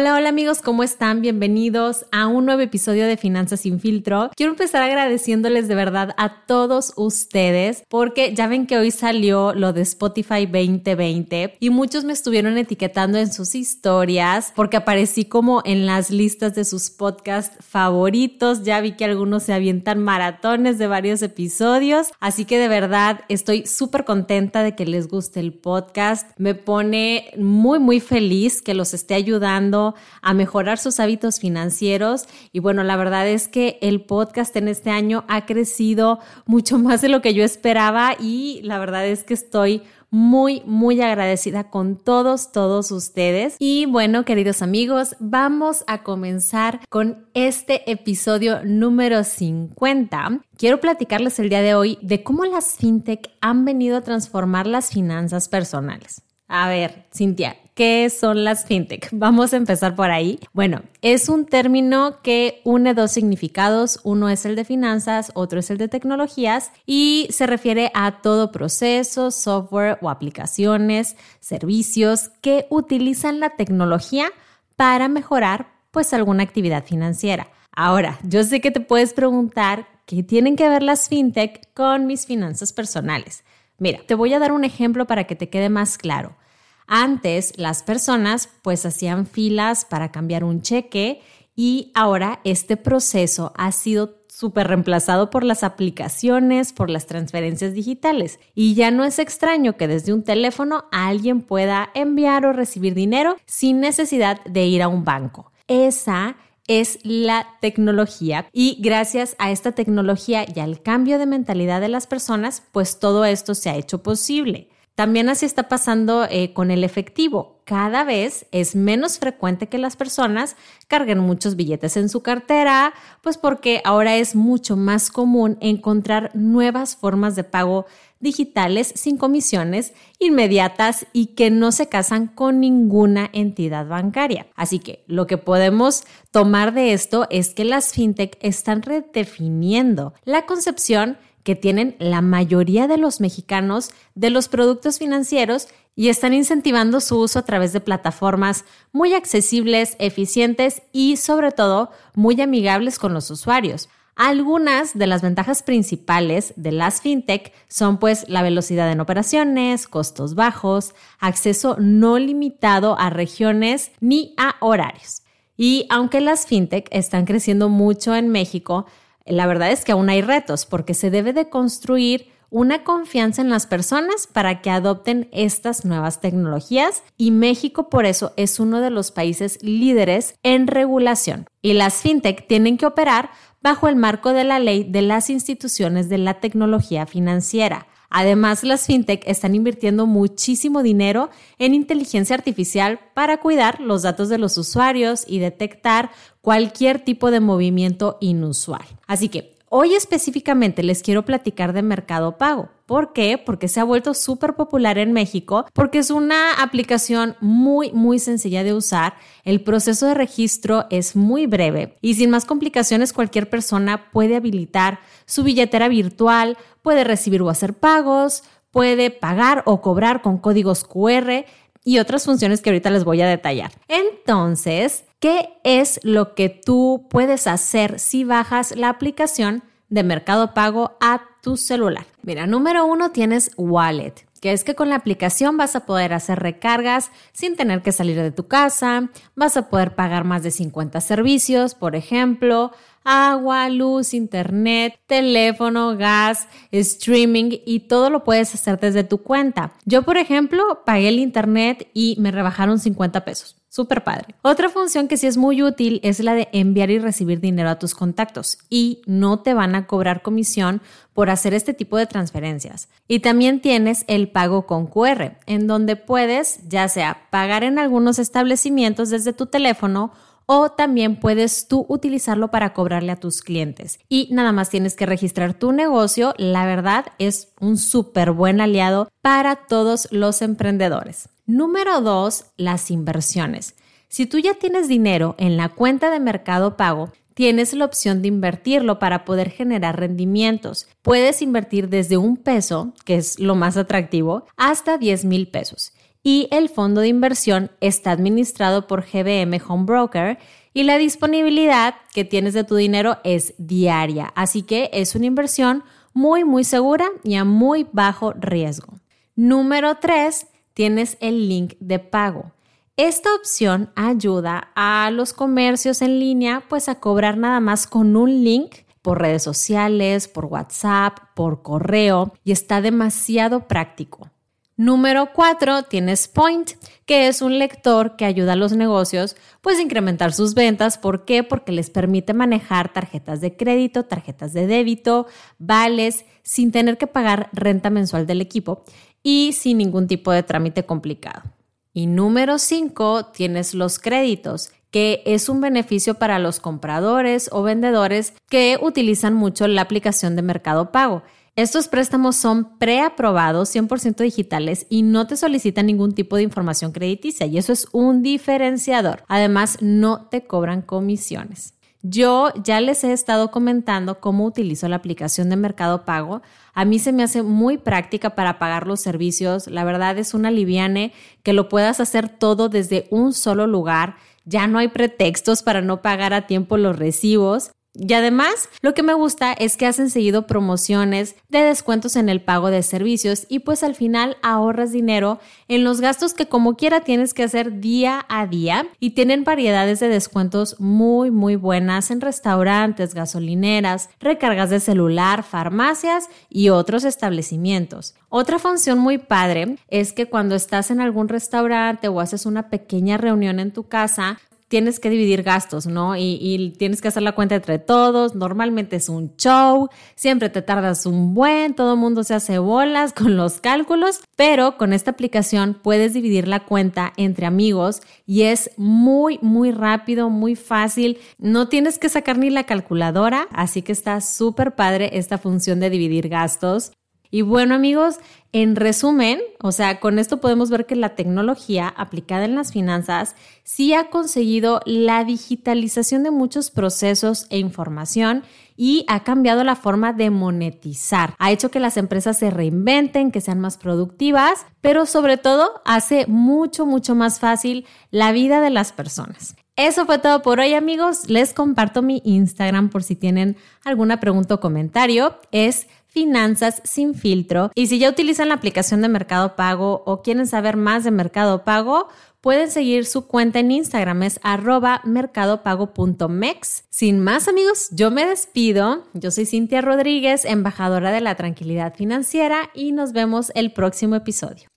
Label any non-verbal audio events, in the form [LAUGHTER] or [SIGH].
Hola, hola amigos, ¿cómo están? Bienvenidos a un nuevo episodio de Finanzas sin filtro. Quiero empezar agradeciéndoles de verdad a todos ustedes porque ya ven que hoy salió lo de Spotify 2020 y muchos me estuvieron etiquetando en sus historias porque aparecí como en las listas de sus podcasts favoritos. Ya vi que algunos se avientan maratones de varios episodios, así que de verdad estoy súper contenta de que les guste el podcast. Me pone muy, muy feliz que los esté ayudando a mejorar sus hábitos financieros. Y bueno, la verdad es que el podcast en este año ha crecido mucho [LAUGHS] más de lo que yo esperaba y la verdad es que estoy muy, muy agradecida con todos, todos ustedes. Y bueno, queridos amigos, vamos a comenzar con este episodio número 50. Quiero platicarles el día de hoy de cómo las fintech han venido a transformar las finanzas personales. A ver, Cintia, ¿qué son las fintech? [LAUGHS] Vamos a empezar por ahí. Bueno, es un término que une dos significados. Uno es el de finanzas, otro es el de tecnologías y se refiere a todo proceso, software o aplicaciones, servicios que utilizan la tecnología para mejorar pues alguna actividad financiera. Ahora, yo sé que te puedes preguntar qué tienen que ver las fintech con mis finanzas personales. Mira, te voy a dar un ejemplo para que te quede más claro. Antes las personas pues hacían filas para cambiar un cheque y ahora este proceso ha sido súper reemplazado por las aplicaciones, por las transferencias digitales. Y ya no es extraño que desde un teléfono alguien pueda enviar o recibir dinero sin necesidad de ir a un banco. Esa es la tecnología y gracias a esta tecnología y al cambio de mentalidad de las personas, pues todo esto se ha hecho posible. También así está pasando eh, con el efectivo. Cada vez es menos frecuente que las personas carguen muchos billetes en su cartera, pues porque ahora es mucho más común encontrar nuevas formas de pago digitales sin comisiones inmediatas y que no se casan con ninguna entidad bancaria. Así que lo que podemos tomar de esto es que las fintech están redefiniendo la concepción que tienen la mayoría de los mexicanos de los productos financieros y están incentivando su uso a través de plataformas muy accesibles, eficientes y sobre todo muy amigables con los usuarios. Algunas de las ventajas principales de las fintech son pues la velocidad en operaciones, costos bajos, acceso no limitado a regiones ni a horarios. Y aunque las fintech están creciendo mucho en México, la verdad es que aún hay retos porque se debe de construir una confianza en las personas para que adopten estas nuevas tecnologías y México por eso es uno de los países líderes en regulación. Y las fintech tienen que operar bajo el marco de la ley de las instituciones de la tecnología financiera. Además, las fintech están invirtiendo muchísimo dinero en inteligencia artificial para cuidar los datos de los usuarios y detectar cualquier tipo de movimiento inusual. Así que Hoy específicamente les quiero platicar de Mercado Pago. ¿Por qué? Porque se ha vuelto súper popular en México, porque es una aplicación muy, muy sencilla de usar. El proceso de registro es muy breve y sin más complicaciones cualquier persona puede habilitar su billetera virtual, puede recibir o hacer pagos, puede pagar o cobrar con códigos QR y otras funciones que ahorita les voy a detallar. Entonces, ¿qué es lo que tú puedes hacer si bajas la aplicación de Mercado Pago a tu celular? Mira, número uno tienes Wallet que es que con la aplicación vas a poder hacer recargas sin tener que salir de tu casa, vas a poder pagar más de 50 servicios, por ejemplo, agua, luz, internet, teléfono, gas, streaming y todo lo puedes hacer desde tu cuenta. Yo, por ejemplo, pagué el internet y me rebajaron 50 pesos. Súper padre. Otra función que sí es muy útil es la de enviar y recibir dinero a tus contactos y no te van a cobrar comisión por hacer este tipo de transferencias. Y también tienes el pago con QR, en donde puedes ya sea pagar en algunos establecimientos desde tu teléfono o también puedes tú utilizarlo para cobrarle a tus clientes. Y nada más tienes que registrar tu negocio. La verdad es un súper buen aliado para todos los emprendedores. Número dos, las inversiones. Si tú ya tienes dinero en la cuenta de Mercado Pago, tienes la opción de invertirlo para poder generar rendimientos. Puedes invertir desde un peso, que es lo más atractivo, hasta 10 mil pesos. Y el fondo de inversión está administrado por GBM Home Broker y la disponibilidad que tienes de tu dinero es diaria. Así que es una inversión muy, muy segura y a muy bajo riesgo. Número 3, tienes el link de pago. Esta opción ayuda a los comercios en línea pues a cobrar nada más con un link por redes sociales, por WhatsApp, por correo y está demasiado práctico. Número 4, tienes Point, que es un lector que ayuda a los negocios pues a incrementar sus ventas. ¿Por qué? Porque les permite manejar tarjetas de crédito, tarjetas de débito, vales, sin tener que pagar renta mensual del equipo y sin ningún tipo de trámite complicado. Y número 5, tienes los créditos, que es un beneficio para los compradores o vendedores que utilizan mucho la aplicación de Mercado Pago. Estos préstamos son preaprobados, 100% digitales y no te solicitan ningún tipo de información crediticia y eso es un diferenciador. Además, no te cobran comisiones. Yo ya les he estado comentando cómo utilizo la aplicación de Mercado Pago. A mí se me hace muy práctica para pagar los servicios. La verdad es una liviane que lo puedas hacer todo desde un solo lugar. Ya no hay pretextos para no pagar a tiempo los recibos. Y además, lo que me gusta es que hacen seguido promociones de descuentos en el pago de servicios y pues al final ahorras dinero en los gastos que como quiera tienes que hacer día a día y tienen variedades de descuentos muy muy buenas en restaurantes, gasolineras, recargas de celular, farmacias y otros establecimientos. Otra función muy padre es que cuando estás en algún restaurante o haces una pequeña reunión en tu casa, tienes que dividir gastos, ¿no? Y, tienes que hacer la cuenta entre todos. Normalmente es un show, siempre te tardas un buen, todo el mundo se hace bolas [LAUGHS] con los cálculos, pero con esta aplicación puedes dividir la cuenta entre amigos y es muy, muy rápido, muy fácil. No tienes que sacar ni la calculadora, así que está súper padre esta función de dividir gastos. Y bueno amigos, en resumen, o sea, con esto podemos ver que la tecnología aplicada en las finanzas sí ha conseguido la digitalización de muchos procesos e información y ha cambiado la forma de monetizar. Ha hecho que las empresas se reinventen, que sean más productivas, pero sobre todo hace mucho, mucho más fácil la vida de las personas. Eso fue todo por hoy amigos. Les comparto mi Instagram por si tienen alguna pregunta o comentario. Es Finanzas sin filtro. Y si ya utilizan la aplicación de Mercado Pago o quieren saber más de Mercado Pago, pueden seguir su cuenta en Instagram, es arroba mercadopago.mex. Sin más amigos, yo me despido. Yo soy Cintia Rodríguez, embajadora de la tranquilidad financiera y nos vemos el próximo episodio.